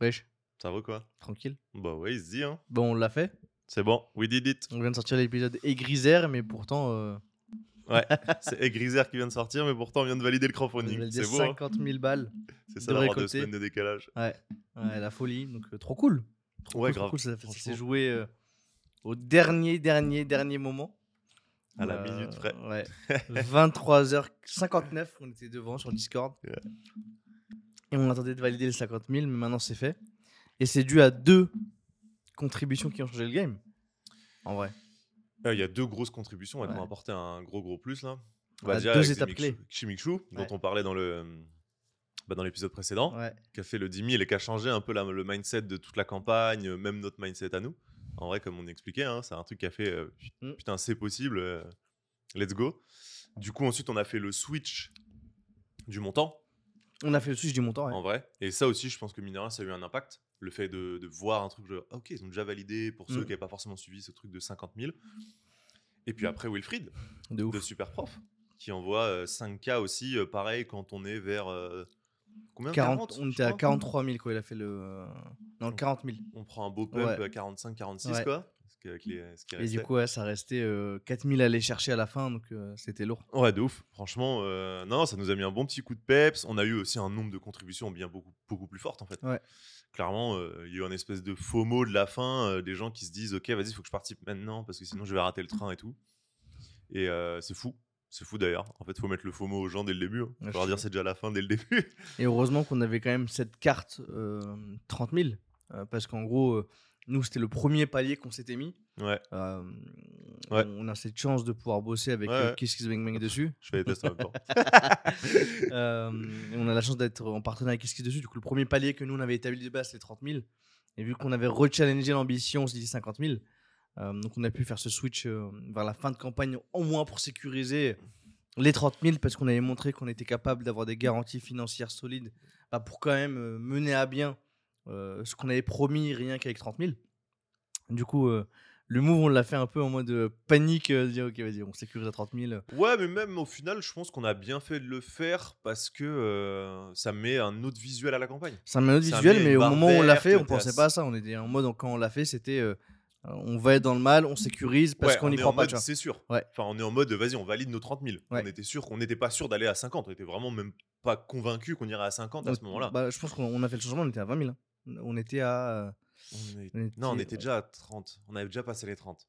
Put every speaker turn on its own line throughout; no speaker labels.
Wesh,
Ça va quoi?
Tranquille.
Bah ouais, il se dit, hein.
Bon, on l'a fait.
C'est bon, we did it.
On vient de sortir l'épisode aigriser, mais pourtant, euh,
Ouais, c'est Egriser qui vient de sortir, mais pourtant on vient de valider le crowdfunding. C'est beau, hein
50 000 balles.
C'est ça
de
d'avoir deux semaines de décalage.
Ouais, ouais la folie. Donc, euh, trop cool. Trop
Ouais,
cool, trop
grave.
cool. Ça, ça s'est joué euh, au dernier, dernier, dernier moment.
À la minute près.
Ouais. 23h59, on était devant sur Discord.
Ouais.
Et on attendait de valider les 50 000, mais maintenant c'est fait. Et c'est dû à deux contributions qui ont changé le game. En vrai.
Euh, Il y a deux grosses contributions, elles
Ouais.
m'ont apporté un gros gros plus là. Bah, déjà,
deux étapes clés.
Chimikshu, dont
Ouais.
on parlait dans le bah, dans l'épisode précédent,
Ouais.
qui a fait le 10 000 et qui a changé un peu la- le mindset de toute la campagne, euh, même notre mindset à nous. En vrai, comme on expliquait, hein, c'est un truc qui a fait euh,
Mm.
putain, c'est possible, euh, let's go. Du coup, ensuite, on a fait le switch du montant.
On a fait le switch du montant. ouais.
en vrai. Et ça aussi, je pense que mine de rien, ça a eu un impact. Le fait de, de voir un truc, genre, ah, ok, ils ont déjà validé pour ceux
Mm.
qui n'avaient pas forcément suivi ce truc de 50 000. Et puis après, Wilfried,
De
de Super Prof, qui envoie euh, 5K aussi, euh, pareil, quand on est vers. euh, combien
40,
40,
on était à
crois
43 000 quoi, il a fait le. Non, 40 000.
On prend un beau pump
Ouais.
à 45, 46,
Ouais.
quoi. Les, ce qui
Et du coup, ouais, ça restait euh, 4 000 à aller chercher à la fin, donc euh, c'était lourd.
Ouais, de ouf. Franchement, euh, non, ça nous a mis un bon petit coup de peps. On a eu aussi un nombre de contributions bien beaucoup, beaucoup plus fortes, en fait.
Ouais.
Clairement, euh, il y a eu un espèce de FOMO de la fin, des gens qui se disent Ok, vas-y, il faut que je participe maintenant parce que sinon je vais rater le train et tout. Et c'est fou. C'est fou d'ailleurs. En fait, faut mettre le FOMO aux gens dès le début. Hein. Faut leur dire c'est déjà la fin dès le début.
Et heureusement qu'on avait quand même cette carte euh, 30 000, euh, parce qu'en gros, nous, c'était le premier palier qu'on s'était mis.
ouais,
Euh,
Ouais.
On a cette chance de pouvoir bosser avec
Ouais,
euh,
ouais.
Kiss Kiss Bang Bang dessus.
je fais les tests en même temps.
Euh, on a la chance d'être en partenariat avec Kiss Kiss dessus. Du coup, le premier palier que nous, on avait établi de base, c'était 30 000. Et vu qu'on avait rechallengé l'ambition, on s'est dit 50 000. Euh, donc, on a pu faire ce switch vers la fin de campagne, au moins pour sécuriser les 30 000, parce qu'on avait montré qu'on était capable d'avoir des garanties financières solides bah, pour quand même mener à bien ce qu'on avait promis rien qu'avec 30 000. Du coup, euh, le move, on l'a fait un peu en mode euh, panique, euh, dire ok, vas-y, on sécurise à 30 000.
Ouais, mais même au final, je pense qu'on a bien fait de le faire parce que euh, ça met un autre visuel à la campagne.
C'est un autre
Ça
visuel,
met
mais au moment où on l'a fait, on pensait pas à ça. On était en mode, quand on l'a fait, c'était euh, euh, on va être dans le mal, on sécurise parce
Ouais,
qu'on
on
n'y croit pas.
C'est sûr.
Ouais.
Enfin, on est en mode, vas-y, on valide nos 30 000.
Ouais.
On était sûr qu'on n'était pas sûr d'aller à 50. On était vraiment même pas convaincu qu'on irait à 50 à ce moment-là.
bah, je pense qu'on on a fait le changement, on était à 20 000. hein. On était à.
On est-
on était-
Non, on était déjà à 30. On avait déjà passé les 30.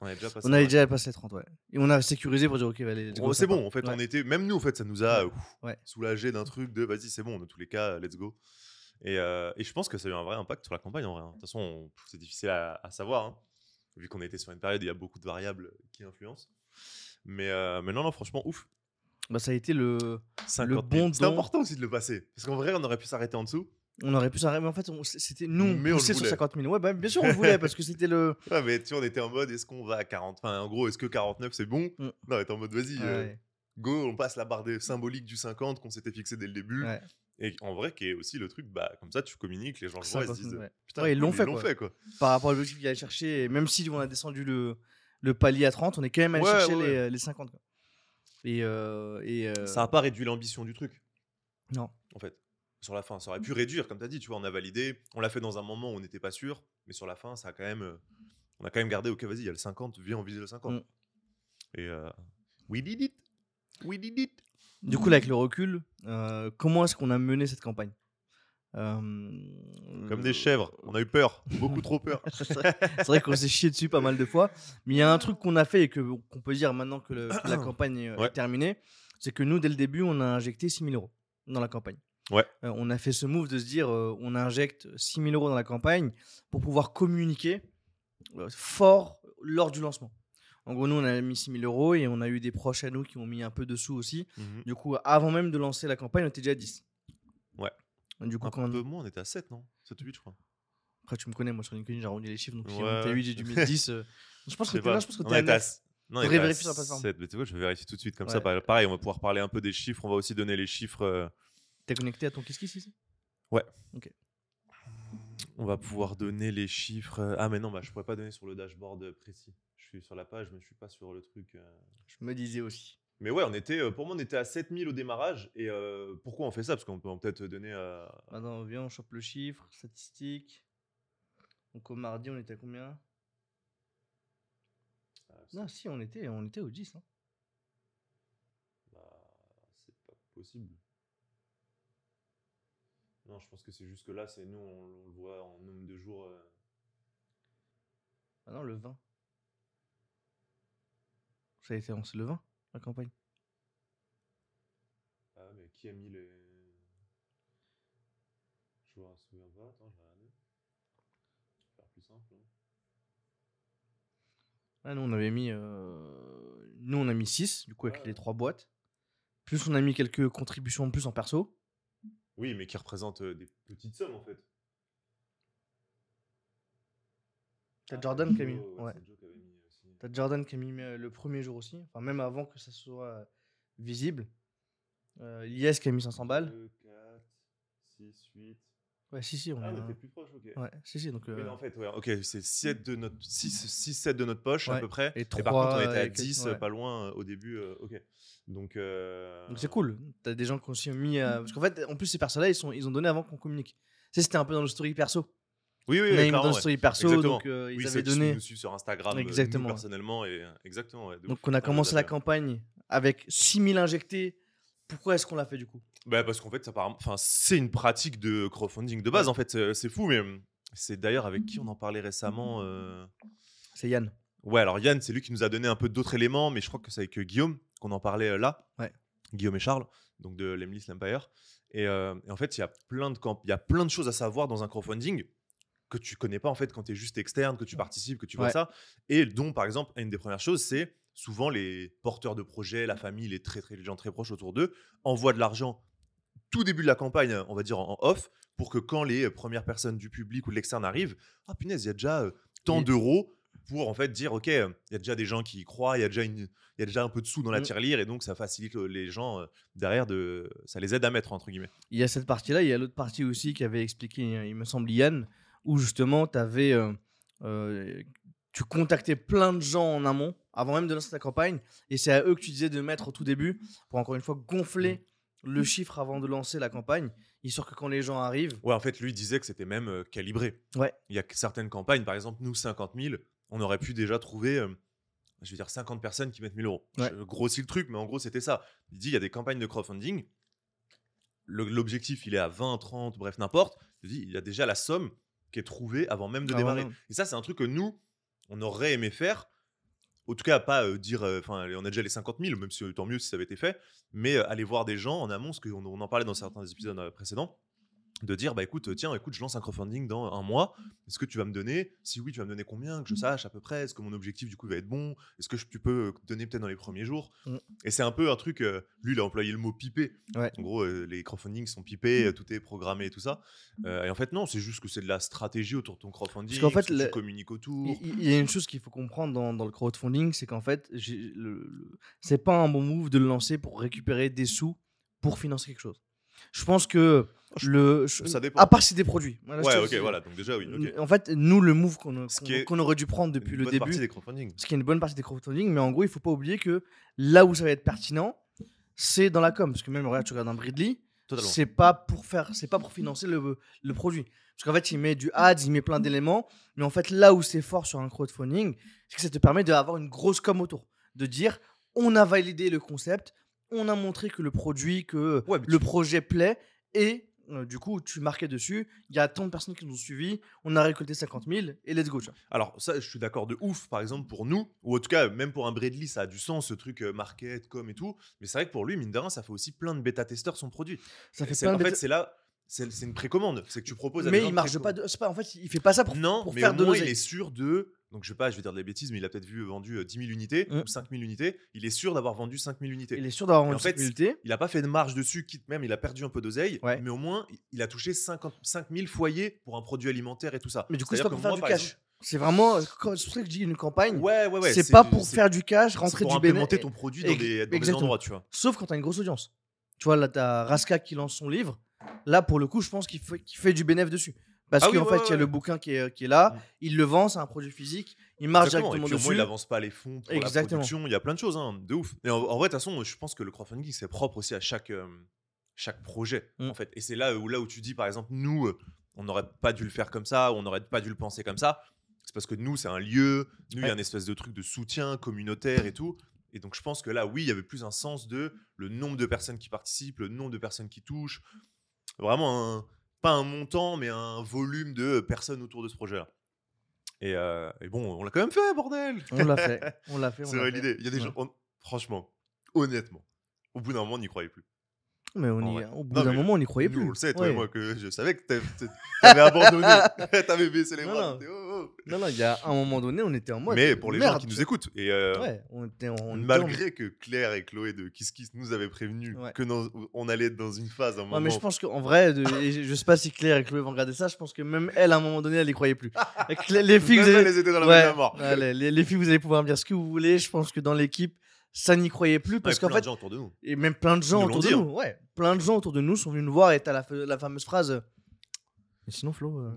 On avait déjà passé
On avait déjà passé les 30, ouais. Et on a sécurisé pour dire, ok, allez, let's go, ça
c'est
part.
bon, en fait,
Ouais.
on était. Même nous, en fait, ça nous a
Ouais. Ouais.
soulagé d'un truc de vas-y, c'est bon, dans tous les cas, let's go. Et, euh, et je pense que ça a eu un vrai impact sur la campagne en vrai. hein. De toute façon, on- c'est difficile à, à savoir, hein, vu qu'on était sur une période où il y a beaucoup de variables qui influencent. Mais, euh, mais non, non, franchement, ouf.
Bah, ça a été le.
50 000.
bon don.
important aussi de le passer. Parce qu'en vrai, on aurait pu s'arrêter en dessous.
On aurait pu s'arrêter, mais en fait, c'était nous,
Mais on le
poussé sur
voulait.
50 000. Ouais, bah, bien sûr, on le voulait parce que c'était le.
Ouais, mais tu on était en mode est-ce qu'on va à 40 Enfin, en gros, est-ce que 49 c'est bon?
Mm.
Non, on était en mode vas-y, euh, go, on passe la barre des symbolique du 50 qu'on s'était fixé dès le début.
ouais.
Et en vrai, qui est aussi le truc, bah, comme ça, tu communiques, les gens le voient, ils se
50 000,
disent
ouais.
putain,
Ouais, ils
cool,
l'ont fait, quoi.
fait, quoi.
Par rapport à l'objectif qu'il allait chercher, et même si on a descendu le, le palier à 30, on est quand même allé
Ouais,
chercher Les, les 50. Quoi. Et. euh, et euh,
Ça n'a pas réduit l'ambition du truc,
Non.
en fait. Sur la fin, ça aurait pu réduire, comme tu as dit, tu vois, on a validé, on l'a fait dans un moment où on n'était pas sûr, mais sur la fin, ça a quand même. euh, on a quand même gardé, ok, vas-y, il y a le 50, viens, on vise le 50.
Mm.
Et euh, we did it! We did it!
Du coup, là, avec le recul, euh, comment est-ce qu'on a mené cette campagne? Euh,
Comme des chèvres, on a eu peur, beaucoup trop peur.
C'est vrai, qu'on s'est chié dessus pas mal de fois. Mais il y a un truc qu'on a fait et que- qu'on peut dire maintenant que, le- que la campagne
Ouais.
est terminée c'est que nous, dès le début, on a injecté 6 000 euros dans la campagne.
Ouais.
Euh, on a fait ce move de se dire euh, on injecte 6 000 euros dans la campagne pour pouvoir communiquer euh, fort lors du lancement. En gros, nous, on a mis 6 000 euros et on a eu des proches à nous qui ont mis un peu de sous aussi.
Mhm.
Du coup, avant même de lancer la campagne, on était déjà à 10.
Ouais.
Du coup,
Un
quand
peu moins, on était à 7, non? 7 ou 8, je crois.
Après, tu me connais, moi sur LinkedIn, j'ai arrondi les chiffres. Donc, si on était à
ouais.
8, j'ai dû mettre 10. euh, Je pense que que
On
t'es à
était à
9.
s- Non, on à
vérifier sur la plateforme.
7, mais tu vois, je vais vérifier tout de suite. Comme ça,
Ouais.
pa- pareil, on va pouvoir parler un peu des chiffres. On va aussi donner les chiffres. Euh,
T'es connecté à ton Kiss Kiss ici
On va pouvoir donner les chiffres. euh, Ah, mais non, bah, je pourrais pas donner sur le dashboard euh, précis. Je suis sur la page, mais je suis pas sur le truc. euh,
Je me disais aussi.
Mais ouais, on était, euh, pour moi, on était à 7000 au démarrage. Et euh, pourquoi on fait ça? Parce qu'on peut peut-être donner à.
Attends, viens, on chope le chiffre, statistique. Donc au mardi, on était à combien?
C'est-
Non, si, on était, on était au 10. hein.
bah, c'est pas possible. Non, je pense que c'est juste que là, c'est nous, on, on le voit en nombre de jours. euh,
Ah non, le 20. Ça a été lancé le 20, la campagne.
Ah, mais qui a mis les. Je me souviens pas. Attends, je vais regarder. Faire plus simple. hein.
Ah, nous, on avait mis. euh, Nous, on a mis 6, du coup, avec les
ouais.
trois boîtes. Plus, on a mis quelques contributions en plus en perso.
Oui, mais qui représente euh, des petites sommes en fait.
T'as
Ah,
Jordan qui a mis.
ouais,
Ouais.
aussi.
T'as Jordan qui a mis euh, le premier jour aussi. Enfin, même avant que ça soit euh, visible. Euh, Lies qui a mis 500 balles.
2, 4, 6, 8.
Ouais, si, si, on
Ah, était plus proche, ok.
Ouais, si, si. Donc, euh,
non, en fait, ouais, ok, c'est 7 de notre 6, 6 7 de notre poche à
Ouais,
peu près.
et
par contre, on était à
euh,
10,
ouais.
pas loin euh, au début. euh, ok. Donc, euh,
Donc c'est cool. T'as des gens qui ont aussi mis. Parce qu'en fait, en plus, ces personnes-là, ils, sont... ils ont donné avant qu'on communique. Tu sais, c'était un peu dans le story perso.
Oui, oui, oui,
dans le story perso,
Exactement.
donc euh, ils avaient
ceux qui
donné.
nous suivent sur Instagram, euh, nous,
Exactement.
personnellement, et exactement.
Donc on a
Ah,
commencé
à
la campagne avec 6000 injectés. Pourquoi est-ce qu'on l'a fait du coup?
Bah, parce qu'en fait, ça part- enfin, c'est une pratique de crowdfunding de base, en fait. C'est c'est fou, mais hum, c'est d'ailleurs avec qui on en parlait récemment. euh,
C'est Yann.
Ouais, alors Yann, c'est lui qui nous a donné un peu d'autres éléments, mais je crois que c'est avec euh, Guillaume qu'on en parlait euh, là.
Ouais.
Guillaume et Charles, donc de l'Emlist l'Empire. Et, euh, et en fait, il y a plein de camp- il y a plein de choses à savoir dans un crowdfunding que tu connais pas en fait quand tu es juste externe, que tu participes, que tu vois
Ouais.
ça. Et dont, par exemple, une des premières choses, c'est souvent les porteurs de projets, la famille, les très, très les gens très proches autour d'eux envoient de l'argent tout début de la campagne, on va dire en off, pour que quand les euh, premières personnes du public ou de l'externe arrivent, ah punaise, il y a déjà euh, tant d'euros pour en fait dire ok, euh, il y a déjà des gens qui y croient, il y a déjà une, il y a déjà un peu de sous dans la
Mm.
tirelire et donc ça facilite les gens derrière de, ça les aide à mettre entre guillemets.
Il y a cette partie-là, il y a l'autre partie aussi qui avait expliqué, il me semble, Yann, où justement, tu avais. tu contactais plein de gens en amont, avant même de lancer ta campagne, et c'est à eux que tu disais de mettre au tout début, pour encore une fois gonfler le chiffre avant de lancer la campagne, histoire que quand les gens arrivent.
Ouais, en fait, lui disait que c'était même euh, calibré.
Ouais.
Il y a certaines campagnes, par exemple, nous 50 000, on aurait pu déjà trouver. euh, je veux dire 50 personnes qui mettent 1000 euros.
Ouais.
Je grossis le truc, mais en gros, c'était ça. Il dit il y a des campagnes de crowdfunding. L'objectif, il est à 20, 30, bref, n'importe. Il dit il y a déjà la somme qui est trouvée avant même de
Avant
démarrer. Et ça, c'est un truc que nous, on aurait aimé faire. En tout cas, pas euh, dire, euh, enfin, on a déjà les 50 000, même si euh, tant mieux si ça avait été fait, mais aller voir des gens en amont, ce qu'on on en parlait dans certains épisodes précédents, de dire, bah écoute, tiens, écoute, je lance un crowdfunding dans un mois, est-ce que tu vas me donner Si oui, tu vas me donner combien Que je sache à peu près, est-ce que mon objectif du coup va être bon Est-ce que je- tu peux euh, donner peut-être dans les premiers jours
Mm.
Et c'est un peu un truc, euh, lui, il a employé le mot pipé.
Ouais.
En gros, euh, les crowdfunding sont pipés, euh, tout est programmé et tout ça. Euh, et en fait, non, c'est juste que c'est de la stratégie autour de ton crowdfunding,
qu'en fait, le-
tu communiques autour.
Il y, a une chose qu'il faut comprendre dans, dans le crowdfunding, c'est qu'en fait, le- c'est pas un bon move de le lancer pour récupérer des sous pour financer quelque chose. Je pense que le. je-
Ça dépend.
À part si des produits. Voilà,
Ouais, ok, voilà, donc déjà, oui.
En fait, nous, le move qu'on aurait dû prendre depuis
Une
le
bonne
début,
partie des crowdfunding.
ce qui est une bonne partie des crowdfunding, mais en gros, il faut pas oublier que là où ça va être pertinent, c'est dans la com. Parce que même, regarde, tu regardes un Bridley, c'est pas pour faire, c'est pas pour financer le, le produit. Parce qu'en fait, il met du ads, il met plein d'éléments, mais en fait, là où c'est fort sur un crowdfunding, c'est que ça te permet d'avoir une grosse com autour, de dire, on a validé le concept, on a montré que le produit, que
Ouais,
le
tu-
projet plaît, et euh, du coup, tu marquais dessus, il y a tant de personnes qui nous ont suivis, on a récolté 50 000, et let's go. tu vois.
Alors, ça, je suis d'accord de ouf, par exemple, pour nous, ou en tout cas, même pour un Bradley, ça a du sens, ce truc euh, market, com et tout. Mais c'est vrai que pour lui, mine de rien, ça fait aussi plein de bêta-testeurs son produit.
Ça fait plein
en
de
fait, c'est là, c'est une précommande. C'est que tu proposes à
mais il marche pas de, pas en fait il fait pas ça pour,
Non,
pour
mais
faire
au
de
moins, il est sûr de. Donc, je sais pas, je vais dire des bêtises, mais il a peut-être vu vendu euh, 10 000 unités
Mm.
ou 5 000 unités. Il est sûr d'avoir vendu 5 000 unités.
il est sûr d'avoir
en
une
fait,
sécurité
Il a pas fait de marge dessus, quitte même, il a perdu un peu d'oseille,
Ouais.
mais au moins, il- a touché 50, 5 000 foyers pour un produit alimentaire et tout ça.
mais du coup c'est pas pour faire
moi,
du cash
exemple-
c'est vraiment c'est pour ça que je dis une campagne
Ouais, ouais, ouais.
c'est pas pour faire du cash rentrer
pour
du bénéfice
implémenter ton produit dans des, dans des endroits, tu vois.
sauf quand t'as une grosse audience tu vois là t'as Raska qui lance son livre là pour le coup je pense qu'il fait, qu'il fait du bénéfice dessus Parce
Ah
qu'en
oui, ouais,
fait, il y a
ouais,
le bouquin qui est, qui est là,
Mm.
il le vend, c'est un produit physique, il marche
Exactement,
directement
et puis au moins,
dessus.
il avance pas les fonds pour
Exactement.
la production. Il y a plein de choses, hein, de ouf. Et en, en vrai, de toute façon, je pense que le crowdfunding, c'est propre aussi à chaque, euh, chaque projet,
Mm.
en fait. Et c'est là où, là où tu dis, par exemple, nous, euh, on n'aurait pas dû le faire comme ça, on n'aurait pas dû le penser comme ça. C'est parce que nous, c'est un lieu, nous, il y a un espèce de truc de soutien communautaire et tout. Et donc, je pense que là, oui, il y avait plus un sens de le nombre de personnes qui participent, le nombre de personnes qui touchent. Vraiment, un, pas un montant, mais un volume de personnes autour de ce projet-là. Et, euh, et bon, on l'a quand même fait, bordel
On l'a fait, on l'a fait. on
C'est
l'a
vrai
fait.
l'idée. Il y a des
Ouais.
gens, on- franchement, honnêtement, au bout d'un moment, on n'y croyait plus.
Mais on y- au bout d'un moment, on n'y croyait
Nous,
plus.
on le sait, toi
Ouais.
et moi, que je savais que t'avais- abandonné. t'avais baissé les bras. Oh.
Non, non, il y a un moment donné, on était en mode.
Mais pour les gens qui nous écoutent, et euh,
Ouais, on était, on était en-
malgré que Claire et Chloé de Kiss Kiss nous avaient prévenu
Ouais.
que dans- on allait être dans une phase, un moment.
Non, mais je pense qu'en vrai, de- et je je sais pas si Claire et Chloé vont regarder ça, je pense que même elle, à un moment donné, elle y croyait plus. Les, les filles, vous allez-
elles étaient dans la
ouais,
même mort.
ouais, les, les- les filles, vous allez pouvoir me dire ce que vous voulez. Je pense que dans l'équipe, ça n'y croyait plus parce
Ouais,
qu'en
plein
fait,
de gens autour de nous.
et même plein de gens autour de nous, ouais, plein de gens autour de nous sont venus nous voir et t'as la, la fameuse phrase. Mais sinon, Flo, euh,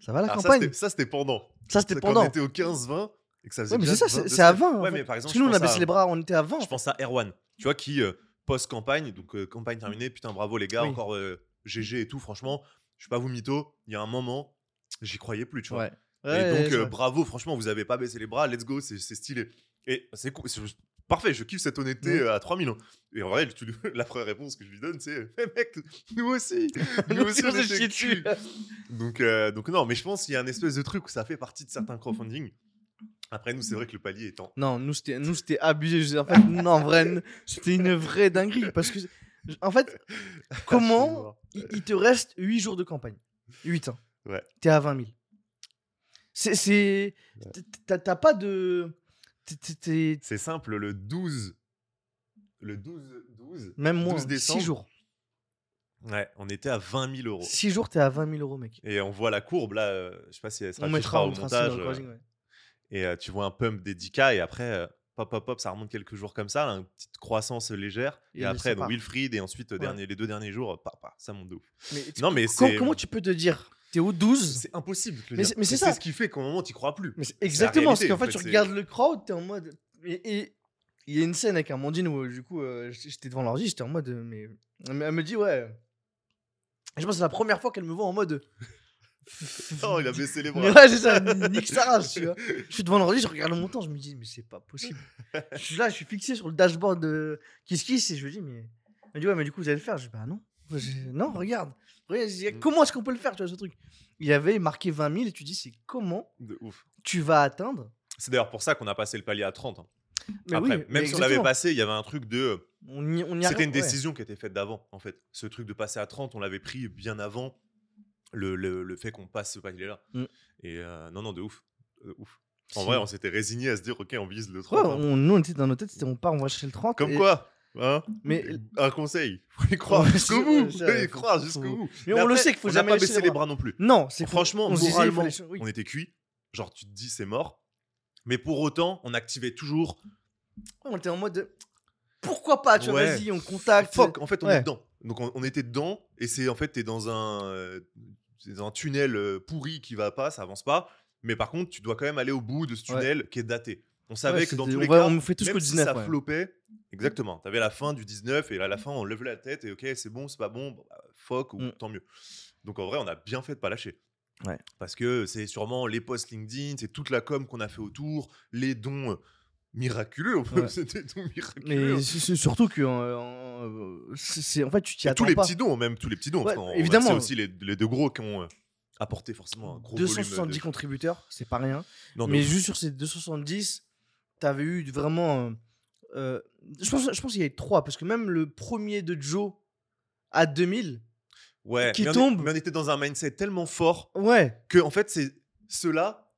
ça va la
Alors ça,
campagne?
ça, c'était pendant.
Ça, c'était
C'est quand
pendant.
on était au 15-20 et que ça faisait
Ouais, mais c'est ça, c'est
20
c'est à 20. en
Ouais, mais par exemple,
Parce que nous, on a baissé
à-
les bras, on était à 20.
Je pense à Erwan, tu vois, qui euh, post-campagne, donc euh, campagne terminée, putain, bravo les gars,
Oui.
encore euh, GG et tout, franchement, je vais pas vous mytho, il y a un moment, j'y croyais plus, tu vois.
Ouais.
Et
Ouais,
donc, euh, bravo, franchement, vous avez pas baissé les bras, let's go, c'est stylé. Et c'est cool, parfait, je kiffe cette honnêteté
Mm.
euh, à 3000 ans. Et en vrai, tu- la première réponse que je lui donne, c'est Eh, mec, nous aussi, nous aussi, on
s'est dessus.
Donc, euh, donc non, mais je pense qu'il y a un espèce de truc où ça fait partie de certains crowdfunding. Après, nous, c'est vrai que le palier étant.
Non, nous c'était nous c'était abusé. En fait, non, en vrai, c'était une vraie dinguerie parce que en fait, comment il, il te reste 8 jours de campagne? 8 ans.
Ouais.
T'es à 20 000. C'est t'as t'as pas de
C'est simple, le 12. Le 12. 12
même moins
12
6
décembre.
jours.
Ouais, on était à 20 000 euros.
6 jours, t'es à 20 000 euros, mec.
Et on voit la courbe là, euh, je sais pas si elle sera
On mettra, on
au
ça
montage. euh,
ouais.
et euh, tu vois un pump des 10K et après, euh, pop, pop, pop, ça remonte quelques jours comme ça, là, une petite croissance légère. Et,
Et
après, donc. Wilfried et ensuite, euh,
Ouais.
dernier, les deux derniers jours, ça monte de ouf.
Mais
Non, mais
co-
c'est-
comment tu peux te dire T'es au 12
C'est impossible.
Mais c'est- mais c'est
c'est
ça.
ce qui fait qu'au moment, tu crois plus.
Mais c'est exactement, parce qu'en fait, tu regardes le crowd, t'es en mode. Et il y a une scène avec Amandine où, du coup, euh, j'étais devant l'ordi, j'étais en mode. euh, Mais... Elle me- dit, ouais. Je pense que c'est la première fois qu'elle me voit en mode.
Oh, il a baissé les
Mais
bras.
ouais, c'est ça, nique sa race, tu vois. Je suis devant l'ordi, je regarde le montant, je me dis, mais c'est pas possible. je suis là, je suis fixé sur le dashboard de Kiss Kiss et je me dis, mais. Elle me dit, ouais, mais du coup, vous allez le faire? Je dis, bah non. Je- Non, regarde.
Mm.
Comment est-ce qu'on peut le faire, tu vois, ce truc? Il y avait marqué 20 000 et tu dis, c'est comment
De ouf.
tu vas atteindre?
C'est d'ailleurs pour ça qu'on a passé le palier à 30. hein.
mais
Après,
oui,
même
mais
si on l'avait passé, il y avait un truc de.
On y, on y
C'était une
ouais.
décision qui était faite d'avant, en fait. Ce truc de passer à 30, on l'avait pris bien avant le, le, le fait qu'on passe ce palier-là.
Mm.
Et euh, non, non, de ouf. De ouf. En vrai, on s'était résigné à se dire, ok, on vise le
Ouais,
30. hein.
on- nous, on était dans nos têtes, c'était on part, on va chercher le 30.
Comme
et-
quoi hein
Mais,
Un conseil, faut y croire jusqu'au bout. Faut y croire jusqu'au bout.
mais
Mais
on le sait qu'il faut
on
jamais
pas baissé
les
les
bras.
non plus.
non, c'est
Franchement,
on
moralement,
oui.
on était cuit. Genre, tu te dis, c'est mort. Mais pour autant, on activait toujours.
On était en mode. de, Pourquoi pas, tu vois, vas-y, on contacte.
Fuck, en fait, on
Ouais.
est dedans. Donc, on, on était dedans. Et c'est en fait, t'es dans un, euh, dans un tunnel euh, pourri qui va pas, ça avance pas. Mais par contre, tu dois quand même aller au bout de ce
Ouais.
tunnel qui est daté. On savait que dans tous les cas,
on fait tout
si
19,
ça flopait, exactement. T'avais la fin du 19 et à la fin, on lève la tête et ok, c'est bon, c'est pas bon, bah, fuck ou
Mm.
tant mieux. Donc en vrai, on a bien fait de pas lâcher.
Ouais.
Parce que c'est sûrement les posts LinkedIn, c'est toute la com qu'on a fait autour, les dons euh, miraculeux,
Ouais.
c'était dons miraculeux.
Mais c'est- c'est surtout que. euh, en- euh, c'est c'est- en fait, tu t'y attends
tous les
pas.
petits dons, même tous les petits dons.
Ouais, évidemment.
remercie aussi les, les deux gros qui ont euh, apporté forcément un gros volume.
270
de-
contributeurs, c'est pas rien.
Non,
mais
ouf.
juste sur ces 270, t'avais eu vraiment. Euh, je pense, je pense qu'il y a trois, parce que même le premier de Joe à 2000,
ouais,
qui
mais on est-
tombe.
mais on était dans un mindset tellement fort
ouais,
que en fait, c'est ceux-là,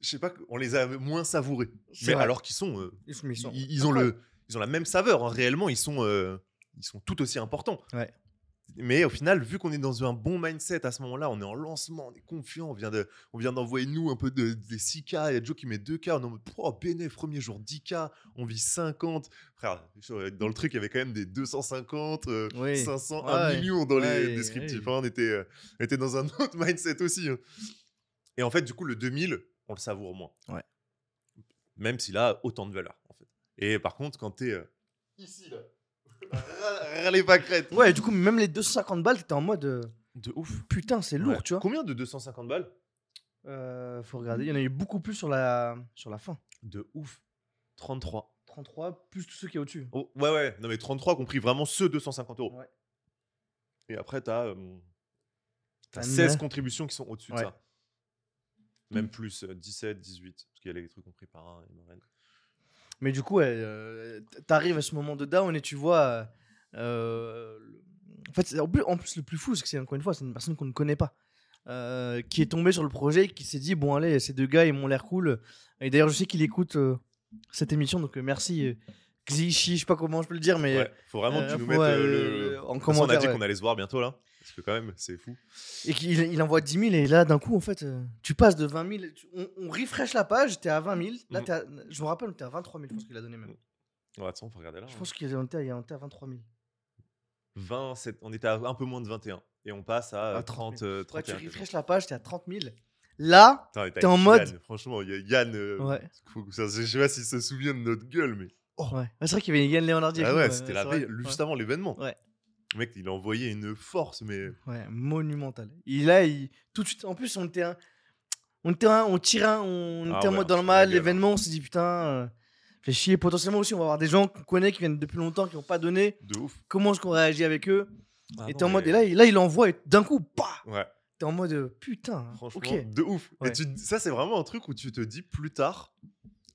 je sais pas, on les a moins savourés. Mais
vrai.
alors qu'ils sont, euh,
Ils sont- ils sont
ils, ils ont le, ils ont la même saveur. hein. Réellement, ils sont, euh, ils sont tout aussi importants.
Ouais.
Mais au final, vu qu'on est dans un bon mindset à ce moment-là, on est en lancement, on est confiant, on vient, de, on vient d'envoyer nous un peu de, des 6K, il y a Joe qui met 2K, on est en mode, oh, bénéf, premier jour 10K, on vit 50. Frère, dans le truc, il y avait quand même des 250, euh,
Oui.
500,
Ouais,
1
ouais.
million dans
Ouais,
les
et-
descriptifs.
ouais.
hein, on, était, euh, on était dans un autre mindset aussi. hein. Et en fait, du coup, le 2000, on le savoure moins.
Ouais.
Même s'il a autant de valeur, en fait. Et par contre, quand t'es euh, ici, là, râlez pas crête.
Ouais, du coup, même les 250 balles, t'étais en mode euh,
De ouf.
putain, c'est lourd,
Ouais.
tu vois.
Combien de 250 balles?
Euh, faut regarder, il y en a eu beaucoup plus sur la, sur la fin.
De ouf. 33.
33, plus tous ceux qui est au-dessus.
Oh, ouais, ouais. Non, mais 33 compris vraiment ceux 250 euros.
Ouais.
Et après, t'as euh, t'as
T'as
16
neuf.
contributions qui sont au-dessus
Ouais.
de ça. Même plus, euh, 17, 18. Parce qu'il y a les trucs compris par un et marraine.
Mais du coup, euh, t'arrives à ce moment de down et tu vois. euh, en plus, le plus fou, c'est que c'est encore une fois, c'est une personne qu'on ne connaît pas. euh, qui est tombée sur le projet, qui s'est dit bon, allez, ces deux gars, ils m'ont l'air cool. Et d'ailleurs, je sais qu'il écoute cette émission, donc merci. Euh, Xishi, je sais pas comment je peux le dire, mais.
Ouais, faut vraiment que
euh,
tu nous
faut,
mettes euh,
le-
le.
en
façon, on a
commentaire,
dit qu'on allait se voir bientôt là. Parce que quand même, c'est fou.
Et qu'il il envoie 10 000 et là d'un coup en fait euh, tu passes de 20 000, tu- on, on refresh la page, t'es à 20 000, là
Mhm.
t'es à- je me rappelle était à 23 000 je pense qu'il a donné même.
Ouais, attends, faut regarder là.
Je
hein.
pense qu'il était, à- à 23 000.
20, c'est- on était à un peu moins de 21. Et on passe à
À
euh,
30
30, euh,
Ouais, tu
31.
refresh la page, t'es à 30 000. Là, t'es en
Yann,
mode-
Franchement, il y a Yann. euh,
ouais.
faut que ça- je sais pas s'il se souvient de notre gueule, mais.
Ouais, C'est vrai qu'il y avait Yann Leonardi.
Ah ouais, c'était
euh,
la veille, juste avant l'événement.
Ouais.
Le mec, il a envoyé une force, mais.
Ouais, monumental. Et là, il, tout de suite, en plus, on était un, on était un, on tirait un, on
Ah
était en
ouais,
mode dans le mal,
hein.
l'événement, on s'est dit putain, euh, fait chier. Potentiellement aussi, on va avoir des gens qu'on connaît qui viennent depuis longtemps, qui n'ont pas donné.
De ouf.
Comment est-ce qu'on réagit avec eux
Ah
Et
non,
en mode,
mais-
et là, il- là, il envoie et d'un coup, bah
Ouais,
T'es en mode putain,
franchement,
ok.
de ouf.
Ouais.
Et tu, ça, c'est vraiment un truc où tu te dis plus tard,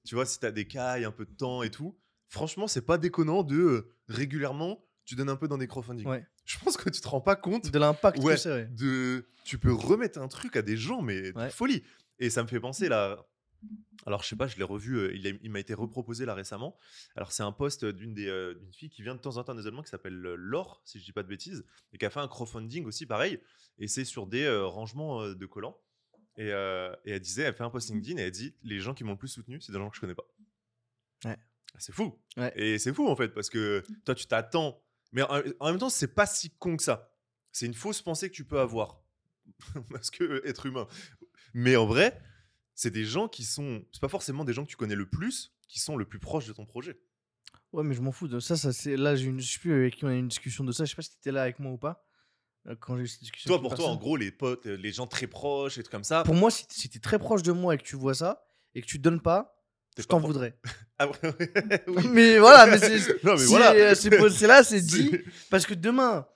tu vois, si t'as des cailles, un peu de temps et tout, franchement, c'est pas déconnant de euh, régulièrement, tu donnes un peu dans des crowdfunding.
Ouais.
Je pense que tu te rends pas compte
De l'impact
Ouais.
que c'est. ouais.
de tu peux remettre un truc à des gens mais de folie et ça me fait penser là alors je sais pas je l'ai revu euh, il, a- il m'a été reproposé là récemment alors c'est un post d'une des euh, d'une fille qui vient de temps en temps des Allemands qui s'appelle Laure si je dis pas de bêtises et qui a fait un crowdfunding aussi pareil et c'est sur des rangements de collants et, euh, et elle disait elle fait un post LinkedIn et elle dit les gens qui m'ont le plus soutenu c'est des gens que je connais pas
Ouais.
C'est fou
Ouais.
et c'est fou en fait parce que toi tu t'attends mais en, même temps c'est pas si con que ça c'est une fausse pensée que tu peux avoir parce que être humain. Mais en vrai, c'est des gens qui sont, c'est pas forcément des gens que tu connais le plus, qui sont le plus proches de ton projet.
Ouais, mais je m'en fous de ça. ça c'est là, j'ai une, je sais plus avec qui on a eu une discussion de ça. Je sais pas si t'étais là avec moi ou pas euh, quand j'ai eu cette discussion.
Toi, pour toi, en gros, les potes, les gens très proches et tout comme ça,
Pour moi, si t'es très proche de moi et que tu vois ça et que tu donnes pas, je t'en voudrais.
Ah oui.
mais voilà, mais c'est.
Voilà.
là, c'est dit. Parce que demain,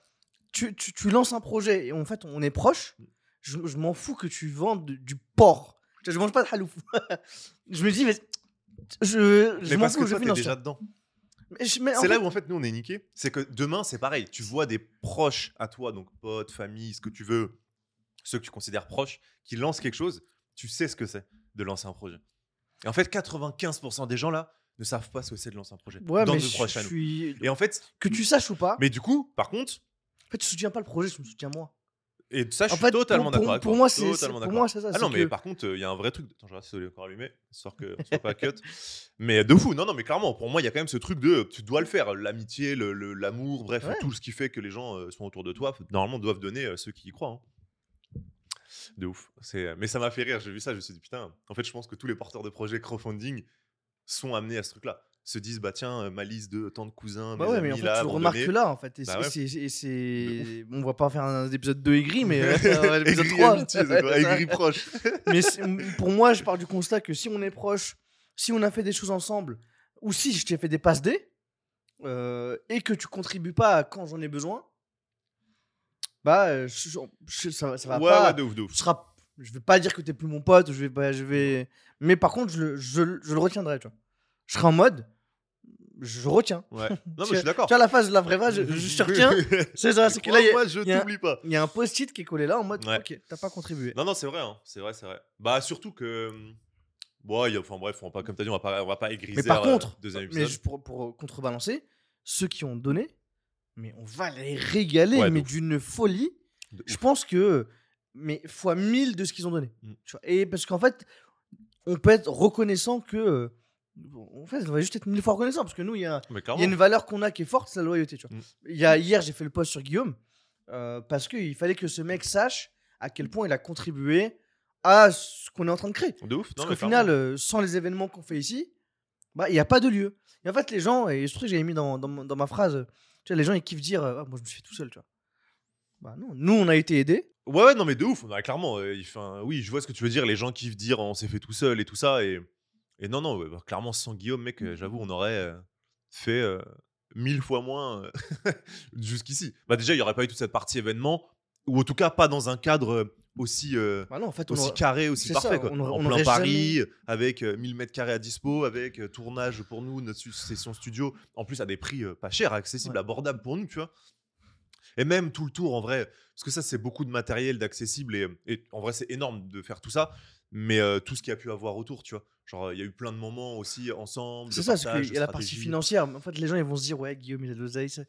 tu, tu, tu lances un projet et en fait, on est proche. Je, je m'en fous que tu vendes du, porc. Je, mange pas de halouf. je me dis, mais. Je, je
Mais
m'en
parce
fous,
que
je
toi, déjà dedans. C'est là
fait-
où en fait nous on est niqué. C'est que demain c'est pareil. Tu vois des proches à toi, donc potes, famille, ce que tu veux, ceux que tu considères proches, qui lancent quelque chose. Tu sais ce que c'est de lancer un projet. Et en fait, 95% des gens là ne savent pas ce que c'est de lancer un projet.
Ouais,
dans
mais
nos
je,
proches à
je
nous.
suis.
Et en fait,
Que tu saches ou pas,
mais du coup, par contre,
en fait, tu soutiens pas le projet, tu me soutiens moi.
et ça, je
En
suis
fait,
totalement
pour-
d'accord
pour-
avec
pour
toi.
moi, c'est- c'est-
Totalement
pour
d'accord.
moi, c'est ça,
Ah non, mais
que-
par contre, il y a un vrai truc. Attends, je regarde si c'est encore allumé, histoire que soit pas cut. Mais de fou, non, non, mais clairement, pour moi, il y a quand même ce truc de tu dois le faire. L'amitié, le- le- l'amour, bref,
Ouais.
tout ce qui fait que les gens euh, sont autour de toi, normalement, doivent donner euh, ceux qui y croient. hein. De ouf. C'est- Mais ça m'a fait rire, j'ai vu ça, je me suis dit, putain, en fait, je pense que tous les porteurs de projets crowdfunding sont amenés à ce truc-là. Se disent, bah tiens, euh, ma liste de tant de cousins,
Bah
mes
ouais,
amis
mais en fait,
là,
tu remarques que là, en fait. Et
Bah
c'est-. On va pas faire un épisode 2 aigri, mais euh, l'épisode
Aigri
3.
amitié, c'est quoi, aigri proche.
mais pour moi, je pars du constat que si on est proche, si on a fait des choses ensemble, ou si je t'ai fait des passes D, euh, et que tu contribues pas à quand j'en ai besoin, bah, euh, je- je- ça, ça va
ouais,
pas.
ouais, de ouf, de ouf.
ce sera, je vais pas dire que t'es plus mon pote, je vais pas, je vais. Mais par contre, je, le- je, je le retiendrai, tu vois. Je serai en mode, je retiens.
Ouais. Non, mais je suis d'accord.
Tu vois la phase de la vraie phase, je, je retiens. C'est ça, c'est que là, il y a-
moi, je
il y a-
t'oublie pas.
il y, a un post-it qui est collé là en mode,
Ouais.
ok, t'as pas contribué.
Non, non, c'est vrai, hein. c'est vrai, c'est vrai. Bah, surtout que. Bon, il y a- enfin bref, on va pas, comme tu as dit, on va pas, on va pas égriser
Mais par
euh,
contre,
deuxième
mais
épisode.
pour, pour contrebalancer, ceux qui ont donné, mais on va les régaler,
Ouais,
mais d'une folie. Je pense que, mais fois 1000 de ce qu'ils ont donné.
Mm.
Tu vois. Et parce qu'en fait, on peut être reconnaissant que. euh, En fait, on va juste être mille fois reconnaissant parce que nous, il y y a une valeur qu'on a qui est forte, c'est la loyauté. Tu vois.
Mm.
Y a, hier, j'ai fait le post sur Guillaume euh, parce qu'il fallait que ce mec sache à quel point il a contribué à ce qu'on est en train de créer.
De ouf.
Parce qu'au final, euh, sans les événements qu'on fait ici, bah, il n'y a pas de lieu. Et en fait, les gens, et trouve que j'avais mis dans, dans, ma phrase, tu vois, les gens, ils kiffent dire euh, Ah, Moi, je me suis fait tout seul, tu vois. Bah non, nous, on a été aidés.
Ouais, ouais, non, mais de ouf. Clairement. euh, Oui, je vois ce que tu veux dire. Les gens kiffent dire on s'est fait tout seul et tout ça. Et, et non, non, bah, clairement, sans Guillaume, mec, euh, j'avoue, on aurait euh, fait mille fois moins jusqu'ici. Bah, déjà, il n'y aurait pas eu toute cette partie événement. Ou en tout cas, pas dans un cadre aussi. euh,
Bah non, en fait, on
aussi carré, aussi parfait.
ça,
quoi.
on
en
on
plein Paris, avec euh, 1000 mètres carrés à dispo, avec euh, tournage pour nous, notre session studio, en plus à des prix euh, pas chers, accessibles,
Ouais.
abordables pour nous, tu vois. Et même tout le tour, en vrai, parce que ça, c'est beaucoup de matériel, d'accessible, et, et en vrai, c'est énorme de faire tout ça, mais tout ce qu'il y a pu avoir autour, tu vois. Genre, il y a eu plein de moments aussi ensemble.
C'est ça, qu'il
de
y a la partie financière. mais En fait, les gens, ils vont se dire Ouais, Guillaume, il a de l'oseille. C'est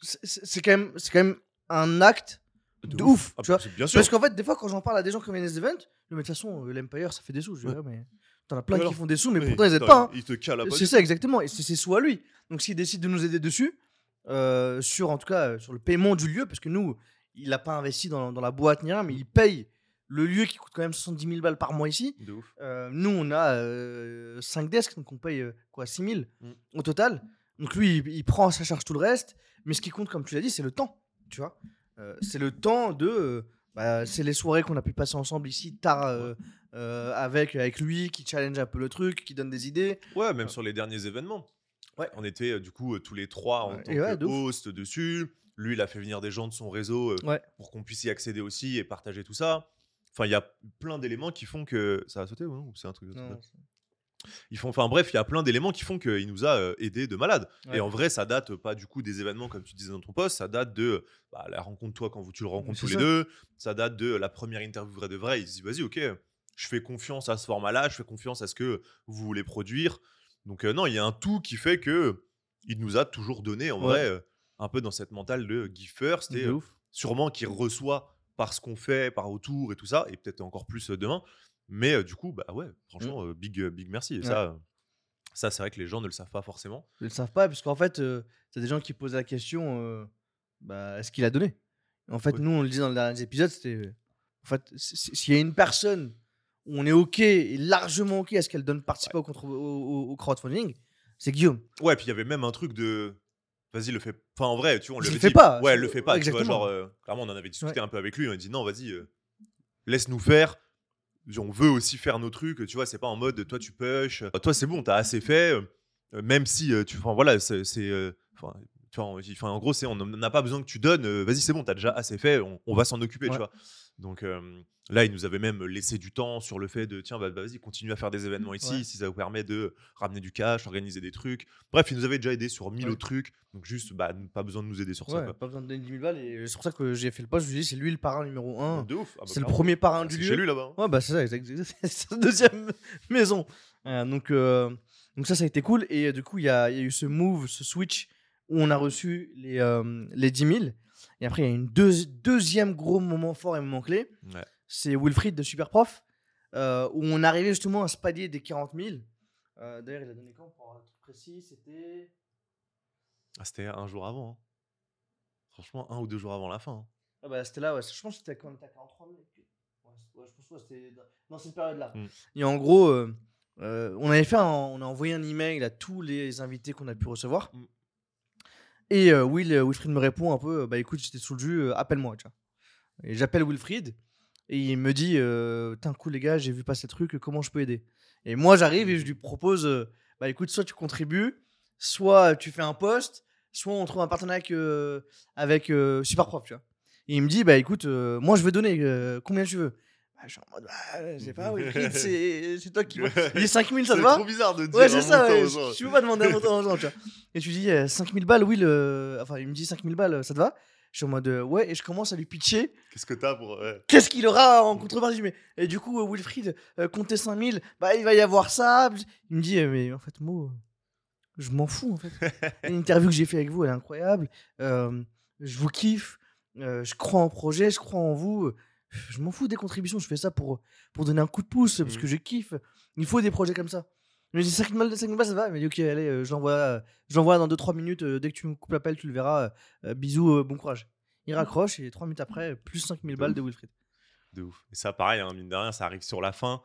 c'est- c'est quand, même- c'est quand même un acte de, ouf.
Ah,
tu vois.
bien sûr.
Parce qu'en fait, des fois, quand j'en parle à des gens qui viennent des events, mais de toute façon, euh, l'Empire, ça fait des sous. Je dis,
Ouais.
Ouais, mais t'en as plein qui font des sous, mais
Oui,
pourtant, ils aident pas. hein.
Il il te cale à pas
C'est ça, exactement. Et c'est soit lui. Donc, s'il décide de nous aider dessus, euh, sur en tout cas euh, sur le paiement du lieu, parce que nous, il n'a pas investi dans, dans la boîte ni rien, mais il paye le lieu qui coûte quand même 70 000 balles par mois ici.
De ouf.
Euh, nous, on a 5 desks, donc on paye euh, quoi 6 000
Mm.
au total. Donc lui, il, il prend à sa charge tout le reste. Mais ce qui compte, comme tu l'as dit, c'est le temps. Tu vois, Euh, c'est le temps de. euh, bah, c'est les soirées qu'on a pu passer ensemble ici tard euh, euh, avec avec lui, qui challenge un peu le truc, qui donne des idées.
Ouais, même sur les derniers événements.
Ouais.
On était euh, du coup euh, tous les trois en tant
ouais,
que
de ouf.
host dessus. Lui, il a fait venir des gens de son réseau euh,
Ouais.
pour qu'on puisse y accéder aussi et partager tout ça. Enfin, il y a plein d'éléments qui font que. Ça a sauté ou non c'est un truc de-
Non,
Ils font. Enfin, bref, il y a plein d'éléments qui font qu'il nous a euh, aidés de malade.
Ouais.
Et en vrai, ça date pas du coup des événements comme tu disais dans ton post. Ça date de bah, la rencontre, toi, quand vous, tu le rencontres tous les deux. Ça date de la première interview vrai de vrai. Il se dit, vas-y, ok, je fais confiance à ce format-là. Je fais confiance à ce que vous voulez produire. Donc, euh, non, il y a un tout qui fait que il nous a toujours donné, en
Ouais.
vrai, euh, un peu dans cette mentale de give first. Et euh, sûrement qu'il reçoit par ce qu'on fait, par autour et tout ça, et peut-être encore plus euh, demain. Mais du coup, bah ouais, franchement, euh, big, big merci. Et.
Ouais.
ça, ça c'est vrai que les gens ne le savent pas forcément.
Ils le savent pas, parce qu'en fait, t'as des gens qui posent la question bah, est-ce qu'il a donné? En fait, nous, on le dit dans les derniers épisodes, c'était. En fait, s'il y a une personne où on est OK, et largement OK à ce qu'elle donne participer au, contre- au, au- au crowdfunding, c'est Guillaume.
Ouais, puis il y avait même un truc de. Vas-y, le fais. Enfin, en vrai, tu vois, on
le
dit-
pas,
Ouais,
c'est-
le fais pas. Tu vois,
exactement.
genre, euh, clairement, on en avait discuté
Ouais.
un peu avec lui. On a dit non, vas-y, euh, laisse-nous faire. On veut aussi faire nos trucs. Tu vois, c'est pas en mode toi, tu push. euh, Toi, c'est bon, t'as assez fait. euh, euh, même si tu. Enfin, voilà, c'est. C'est, Enfin, tu vois, en- enfin, en gros, c'est on n'a pas besoin que tu donnes. euh, Vas-y, c'est bon, t'as déjà assez fait. On, on va s'en occuper,
Ouais.
tu vois. Donc euh, là, il nous avait même laissé du temps sur le fait de tiens, bah, vas-y, continue à faire des événements ici,
Ouais.
si ça vous permet de ramener du cash, organiser des trucs. Bref, il nous avait déjà aidé sur mille
Ouais.
autres trucs. Donc juste, bah, pas besoin de nous aider sur ça. Quoi.
pas besoin de donner 10 000 balles. Et c'est pour ça que j'ai fait le post. Je me dis c'est lui le parrain numéro 1.
De ouf. Ah bah,
c'est le premier parrain
Ah,
du
c'est
lieu.
chez lui là-bas. hein.
Ouais, bah c'est ça, c'est sa deuxième maison. Euh, donc, donc ça, ça a été cool. Et du coup, il y a, il y a eu ce move, ce switch où on a reçu les, euh, les 10 000. Et après, il y a une deux- deuxième gros moment fort et moment clé.
Ouais.
C'est Wilfried de Superprof, euh, où on arrivait justement à se palier des 40 000. Euh, D'ailleurs, il a donné quand pour un truc précis? C'était.
Ah, C'était un jour avant. hein. Franchement, un ou deux jours avant la fin. hein.
Ah bah c'était là, ouais. je pense que c'était quand on était à 43 000. Ouais, je pense que c'était dans- cette période-là.
Mm.
Et en gros, euh, euh, on avait fait, un- on a envoyé un email à tous les invités qu'on a pu recevoir.
Mm.
Et euh, Will, euh, Wilfried me répond un peu, euh, bah écoute, j'étais sous le jus, euh, appelle-moi. Et j'appelle Wilfried et il me dit, Tain, cool les gars, j'ai vu passer le truc, comment je peux aider? Et moi j'arrive et je lui propose, bah écoute, soit tu contribues, soit tu fais un post, soit on trouve un partenariat avec, euh, avec euh, Superprof, tu vois. Et il me dit, bah écoute, euh, moi je vais donner, combien tu veux? Je suis en mode, bah, je sais pas, Wilfried, c'est c'est toi qui. Il dit 5000, ça te
C'est
va
trop bizarre de dire
Ouais, c'est ça, ouais, je, je peux pas demander un montant aux gens, tu vois. Et tu dis euh, 5000 balles, Will, euh, enfin, il me dit 5000 balles, ça te va? Je suis en mode, euh, ouais, et je commence à lui pitcher
Qu'est-ce que t'as pour. ouais.
qu'est-ce qu'il aura en contrepartie? Mais, et du coup, euh, Wilfried, euh, comptez 5000, bah, il va y avoir ça. Il me dit, euh, mais en fait, Mo, euh, Je m'en fous en fait. L'interview que j'ai fait avec vous, elle est incroyable. Euh, je vous kiffe. euh, je crois en projet, je crois en vous. Je m'en fous des contributions. Je fais ça pour, pour donner un coup de pouce parce
Mhm.
que je kiffe. Il faut des projets comme ça. Il me dit 5 000 balles, 5 000 balles, ça va. Il m'a dit ok, allez, euh, je l'envoie euh, je l'envoie dans 2-3 minutes. euh, dès que tu me coupes l'appel, tu le verras. euh, bisous, euh, bon courage. Il raccroche et 3 minutes après, plus 5 000 balles de Wilfried.
De ouf. Et ça, pareil, hein, mine de rien, ça arrive sur la fin.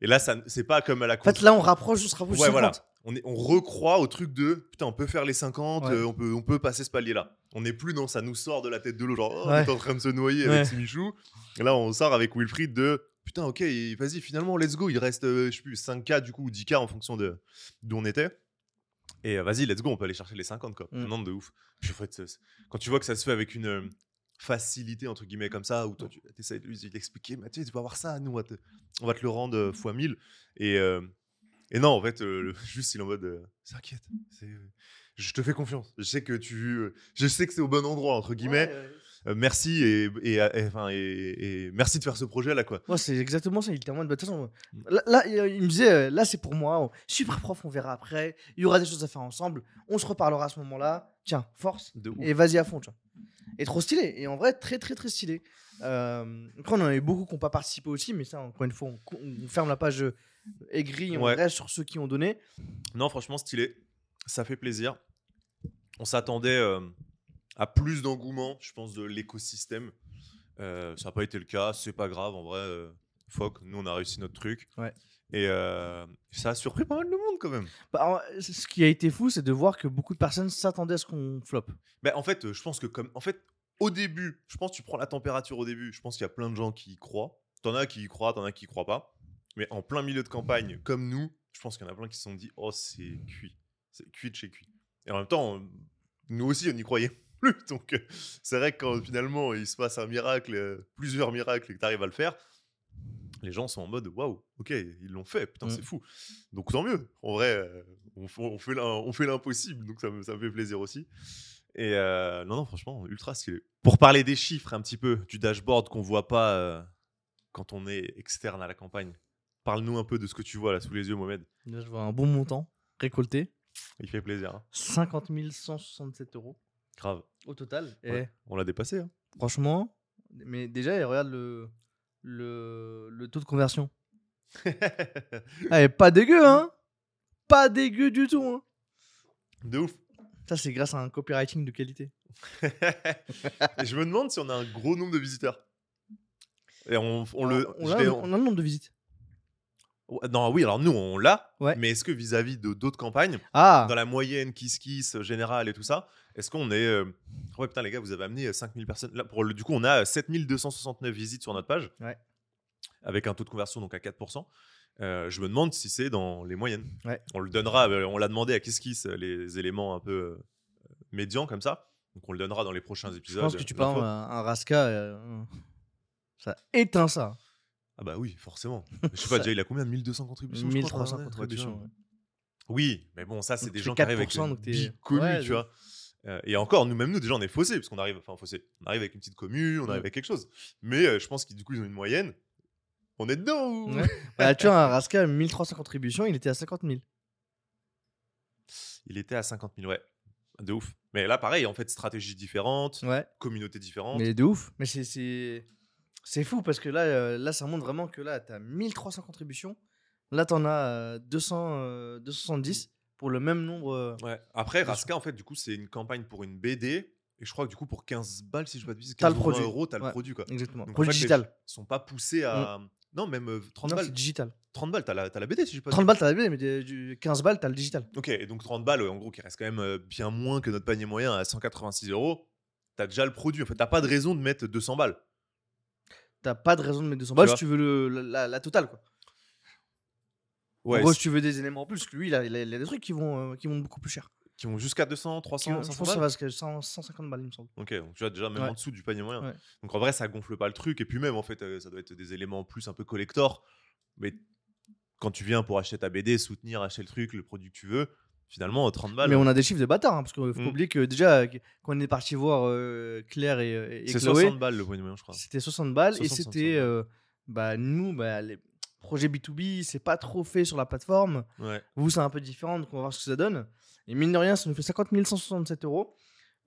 Et là, ça, c'est pas comme à la
En fait, là, on rapproche, on se rapproche.
Ouais, voilà.
50.
On, est, on recroit au truc de putain, on peut faire les 50,
Ouais.
euh, on, peut, on peut passer ce palier-là. On n'est plus dans ça nous sort de la tête de l'eau, genre oh, on est en train de se noyer
Ouais.
avec Simichou. Et là, on sort avec Wilfried de putain, ok, vas-y, finalement, let's go. Il reste, euh, je sais plus, 5K du coup, ou 10K en fonction de d'où on était. Et euh, vas-y, let's go, on peut aller chercher les 50, quoi.
Mm.
Non, de ouf. Puis en fait, c'est- c'est- quand tu vois que ça se fait avec une facilité, entre guillemets, comme ça, où toi, tu essaies de lui expliquer, Mathieu, tu vas voir ça, nous, on va te, on va te le rendre fois 1000. Et. Et non, en fait, euh, juste il est en mode, euh, t'inquiète, c'est, euh, je te fais confiance. Je sais que tu, je sais que c'est au bon endroit entre guillemets.
Ouais, ouais.
Euh, merci et, et, et- enfin, et, et merci de faire ce projet là quoi.
Moi, c'est exactement ça. Il était en mode, bah, de toute façon,
Mm.
là, là, il me disait, là, c'est pour moi. on- Super prof, on verra après. Il y aura des choses à faire ensemble. On se reparlera à ce moment-là. Tiens, force.
De ouf.
Et vas-y à fond, tu vois. Et trop stylé. Et en vrai, très, très, très stylé. Euh, après, on en a eu beaucoup qui n'ont pas participé aussi, mais ça, encore une fois, on ferme la page aigrie. On
Ouais.
reste sur ceux qui ont donné.
Non, franchement stylé, ça fait plaisir. On s'attendait euh, à plus d'engouement, je pense, de l'écosystème. Euh, ça n'a pas été le cas, c'est pas grave en vrai. euh, fuck, nous on a réussi notre truc.
Ouais.
Et euh, ça a surpris pas mal de monde quand même.
Bah, ce qui a été fou, c'est de voir que beaucoup de personnes s'attendaient à ce qu'on flop.
Ben, en fait, je pense que comme en fait au début, je pense que tu prends la température au début, je pense qu'il y a plein de gens qui y croient. T'en as qui y croient, t'en as qui y croient pas. Mais en plein milieu de campagne, comme nous, je pense qu'il y en a plein qui se sont dit oh c'est cuit, c'est cuit de chez cuit. Et en même temps, nous aussi on y croyait plus. Donc euh, c'est vrai que quand finalement il se passe un miracle, euh, plusieurs miracles et que tu arrives à le faire, les gens sont en mode waouh, ok, ils l'ont fait, putain
Mm.
c'est fou. Donc tant mieux. En vrai, euh, on, fait l'im- on fait l'impossible, donc ça me, ça me fait plaisir aussi. Et euh, non, non, franchement, ultra stylé. Pour parler des chiffres un petit peu, du dashboard qu'on voit pas euh, quand on est externe à la campagne, parle-nous un peu de ce que tu vois là sous les yeux, Mohamed.
Là, je vois un bon montant récolté.
Il fait plaisir. hein.
50 167 euros
Grave.
au total. Et
Ouais. On l'a dépassé. hein.
franchement, mais déjà, regarde le, le, le taux de conversion. Ah, et pas dégueu, hein Pas dégueu du tout, hein
de ouf.
Ça, c'est grâce à un copywriting de qualité.
Et je me demande si on a un gros nombre de visiteurs. Et on, on le.
on,
je
a,
l'ai-
on a le nombre de visites.
Non, oui, alors nous, on l'a.
Ouais.
Mais est-ce que vis-à-vis de d'autres campagnes,
Ah
dans la moyenne, Kiss Kiss, euh, générale et tout ça, est-ce qu'on est. euh, Ouais, putain, les gars, vous avez amené euh, 5000 personnes. Là, pour le... Du coup, on a euh, 7269 visites sur notre page.
Ouais.
Avec un taux de conversion donc à 4%. Euh, je me demande si c'est dans les moyennes.
Ouais.
On le donnera, euh, on l'a demandé à Kiss Kiss, euh, les éléments un peu euh, médians comme ça. Donc on le donnera dans les prochains
Je
épisodes.
pense que
euh,
tu parles un, un Raska, euh, ça éteint ça.
Ah bah oui, forcément. Je sais pas, déjà, il a combien? 1200 contributions je crois,
1300
par an, ouais,
contributions. ouais.
Oui, mais bon, ça, c'est des gens qui arrivent avec
4%,
une
donc t'es-
big commu,
Ouais,
tu vois. Euh, et encore, nous, même nous, déjà, on est faussé, parce qu'on arrive, enfin, faussé. On arrive avec une petite commu, on arrive
Mm.
avec quelque chose. Mais euh, je pense qu'ils, du coup, ils ont une moyenne. On est dedans ou?
Ouais. Bah, tu vois, un Raska, 1300 contributions, il était à 50 000.
Il était à 50 000, ouais. De ouf. Mais là, pareil, en fait, stratégie différente, communauté différente.
Mais de ouf. Mais c'est- c'est fou parce que là, euh, là, ça montre vraiment que là, tu as 1300 contributions. Là, tu en as euh, 200, euh, 270 pour le même nombre. euh,
Ouais. Après, Raska, en fait, du coup, c'est une campagne pour une BD. Et je crois que du coup, pour 15 balles, si je ne pas de bêtises,
T'as
15
le
ou 20
produit.
euros, t'as le
Ouais.
produit, quoi.
Exactement.
Donc, en
Produit
fait, les
digital.
gens sont pas poussés à. Non, même euh, 30
Non,
balles.
digital.
30 balles, t'as la, t'as la BD, si je pas de
30 balles, t'as la BD, mais des- du 15 balles, t'as le digital.
Ok, et donc 30 balles, en gros, qui reste quand même euh, bien moins que notre panier moyen à 186 euros. T'as déjà le produit. En fait, t'as pas de raison de mettre 200 balles.
T'as pas de raison de mettre 200 balles si tu veux le, la, la- la totale. Quoi.
Ouais,
en gros, si tu veux des éléments en plus, lui, il a, il a- il a des trucs qui vont, euh, qui vont beaucoup plus cher.
qui vont jusqu'à 200,
Qui
300,
vont- je
500
pense que ça
balles.
va jusqu'à 100 150 balles, il me semble.
Ok, donc tu vois déjà même
Ouais.
en dessous du panier moyen.
Ouais.
Donc en vrai, ça gonfle pas le truc. Et puis même, en fait, euh, ça doit être des éléments en plus un peu collector. Mais quand tu viens pour acheter ta BD, soutenir, acheter le truc, le produit que tu veux, finalement, 30 balles.
Mais on a des chiffres de bâtard, hein, parce qu'il faut
Mm.
oublier que déjà, quand on est parti voir euh, Claire et, et
c'est
Chloé,
60 balles le panier moyen, je crois.
c'était 60 balles et
60,
c'était
60
euh, bah, nous, bah, les- projet B2B, c'est pas trop fait sur la plateforme.
Ouais.
Vous, c'est un peu différent, donc on va voir ce que ça donne. Et mine de rien, ça nous fait 50 167 euros.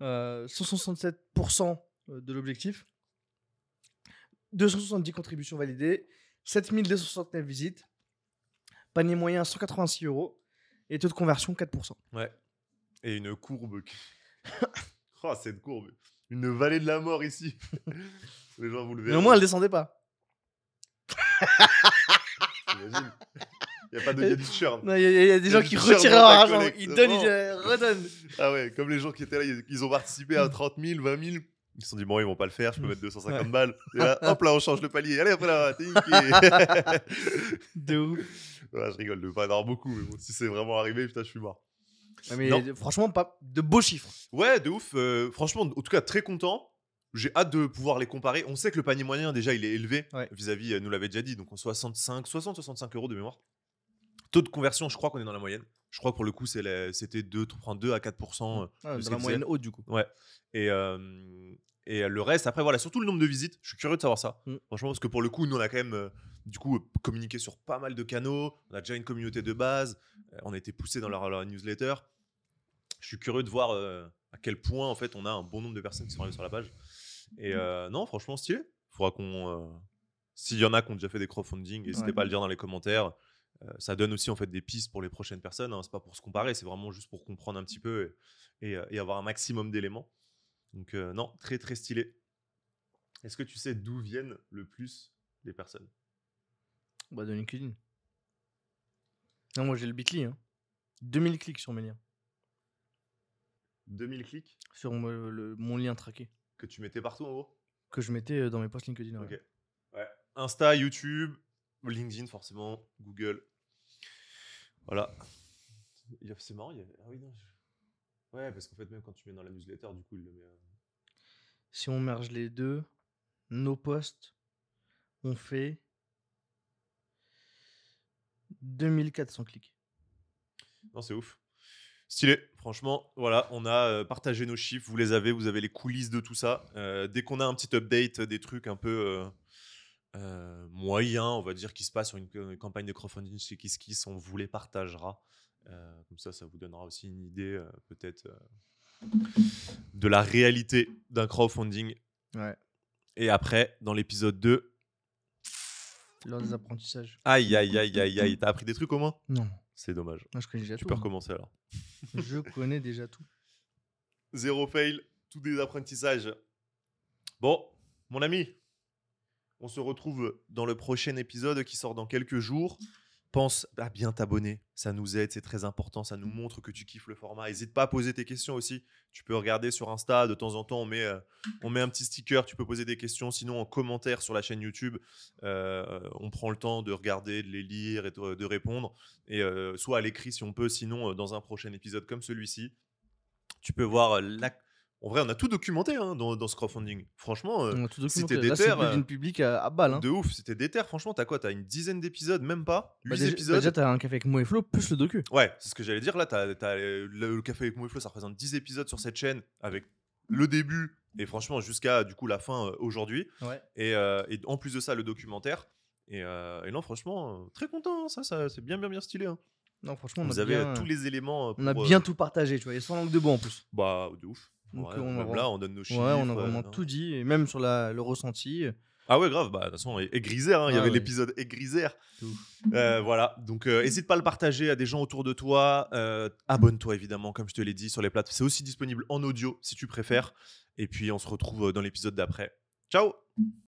Euh, 167% de l'objectif. 270 contributions validées. 7269 visites. Panier moyen 186 euros. Et taux de conversion 4%.
Ouais. Et une courbe. qui- oh, cette courbe. Une vallée de la mort ici. Les gens, vous le
Mais
verrez.
au moins, elle descendait pas.
T'imagines Il n'y a pas de, y a du churn.
Il y, y a des
y
gens qui
dans
leur argent. Ils donnent, ils redonnent.
Ah ouais, comme les gens qui étaient là, ils, ils ont participé à 30 000, 20 000. Ils se sont dit, bon, ils vont pas le faire, je peux mettre 250
Ouais.
balles. Et là, hop là, on change le palier. Allez, après là, t'es niqué.
De ouf.
Je rigole de pas avoir beaucoup, mais bon, si c'est vraiment arrivé, putain, je suis mort.
Ouais, mais
Non.
franchement, pas de beaux chiffres.
Ouais, de ouf. euh, franchement, en tout cas, très content. J'ai hâte de pouvoir les comparer. On sait que le panier moyen, déjà, il est élevé
Ouais.
vis-à-vis, euh, nous l'avait déjà dit, donc en 65, 60, 65 euros de mémoire. Taux de conversion, je crois qu'on est dans la moyenne. Je crois que pour le coup, c'était 2, 2 à 4%. euh,
Ouais,
de
dans la moyenne haute, du coup.
Et, euh, et le reste, après, voilà, surtout le nombre de visites. Je suis curieux de savoir ça.
Mm.
Franchement, parce que pour le coup, nous, on a quand même, euh, du coup, euh, communiqué sur pas mal de canaux. On a déjà une communauté de base. Euh, on a été poussé dans leur, leur newsletter. Je suis curieux de voir euh, à quel point, en fait, on a un bon nombre de personnes qui sont arrivées sur la page. Et euh, non, franchement, stylé. Faudra qu'on. euh, S'il y en a qui ont déjà fait des crowdfunding, n'hésitez
Ouais.
pas à le dire dans les commentaires. Euh, ça donne aussi en fait des pistes pour les prochaines personnes. Hein. C'est pas pour se comparer, c'est vraiment juste pour comprendre un petit peu et, et, euh, et avoir un maximum d'éléments. Donc euh, non, très très stylé. Est-ce que tu sais d'où viennent le plus les personnes?
Bah, de LinkedIn. Non, moi, j'ai le Bitly. Hein. 2000 clics sur mes liens.
2000 clics?
Sur mon, le- mon lien traqué.
que tu mettais partout en haut
Que je mettais dans mes posts LinkedIn. ouais.
Ok. Ouais. Insta, YouTube, LinkedIn forcément, Google. Voilà. C'est marrant. il y a- Ah oui, non. je- Ouais, parce qu'en fait, même quand tu mets dans la newsletter, du coup, il le met. euh,
Si on merge les deux, nos posts, on fait 2400 clics.
Non, c'est ouf. Stylé, franchement, voilà, on a euh, partagé nos chiffres, vous les avez, vous avez les coulisses de tout ça. Euh, dès qu'on a un petit update, des trucs un peu euh, euh, moyens, on va dire, qui se passent sur une, une campagne de crowdfunding chez KissKiss, on vous les partagera. Euh, comme ça, ça vous donnera aussi une idée, euh, peut-être, euh, de la réalité d'un crowdfunding.
Ouais.
Et après, dans l'épisode 2,
Lors des apprentissages.
aïe, aïe, aïe, aïe, aïe, t'as appris des trucs au moins?
Non,
C'est dommage.
moi je connais déjà
Tu
tout.
peux
moi.
recommencer alors.
Je connais déjà tout.
Zéro fail, tous des apprentissages. Bon, mon ami, on se retrouve dans le prochain épisode qui sort dans quelques jours. Pense à bien t'abonner, ça nous aide, c'est très important, ça nous montre que tu kiffes le format. N'hésite pas à poser tes questions aussi. Tu peux regarder sur Insta, de temps en temps, on met, euh, on met un petit sticker, tu peux poser des questions. Sinon, en commentaire sur la chaîne YouTube, euh, on prend le temps de regarder, de les lire et de, de répondre. Et euh, soit à l'écrit si on peut, sinon dans un prochain épisode comme celui-ci. Tu peux voir la... En vrai, on a tout documenté hein, dans, dans ce crowdfunding. Franchement, euh, déter,
le building
euh,
public à, à balle. Hein.
de ouf, c'était déter. Franchement, t'as quoi? T'as une dizaine d'épisodes, même pas? 8
Bah, déjà, bah,
épisodes?
déjà, t'as un café avec moi et Flo, plus le docu.
Ouais, c'est ce que j'allais dire. Là, t'as, le, le Café avec Mo et Flo, ça représente 10 épisodes sur cette chaîne, avec le début et franchement jusqu'à du coup la fin euh, aujourd'hui.
Ouais.
Et, euh, et en plus de ça, le documentaire. Et, euh, et non, franchement, très content. hein, ça, ça c'est bien, bien, bien stylé.
Non, franchement, on
Vous
a
avez
bien,
tous les éléments.
on a bien tout partagé, tu vois, et sans langue de bois en plus.
Bah, de ouf.
Donc,
Ouais,
on a
même là, on donne nos chiffres.
ouais, on a
euh,
vraiment
non.
tout dit, et même sur la, le ressenti.
Ah ouais, grave. Bah, de toute façon, hein, il y
Ah
avait
ouais.
l'épisode et Grisère.
De ouf.
Euh, voilà. Donc, n'hésite pas à le partager à des gens autour de toi. Euh, Abonne-toi, évidemment, comme je te l'ai dit, sur les plateformes. C'est aussi disponible en audio si tu préfères. Et puis, on se retrouve euh, dans l'épisode d'après. Ciao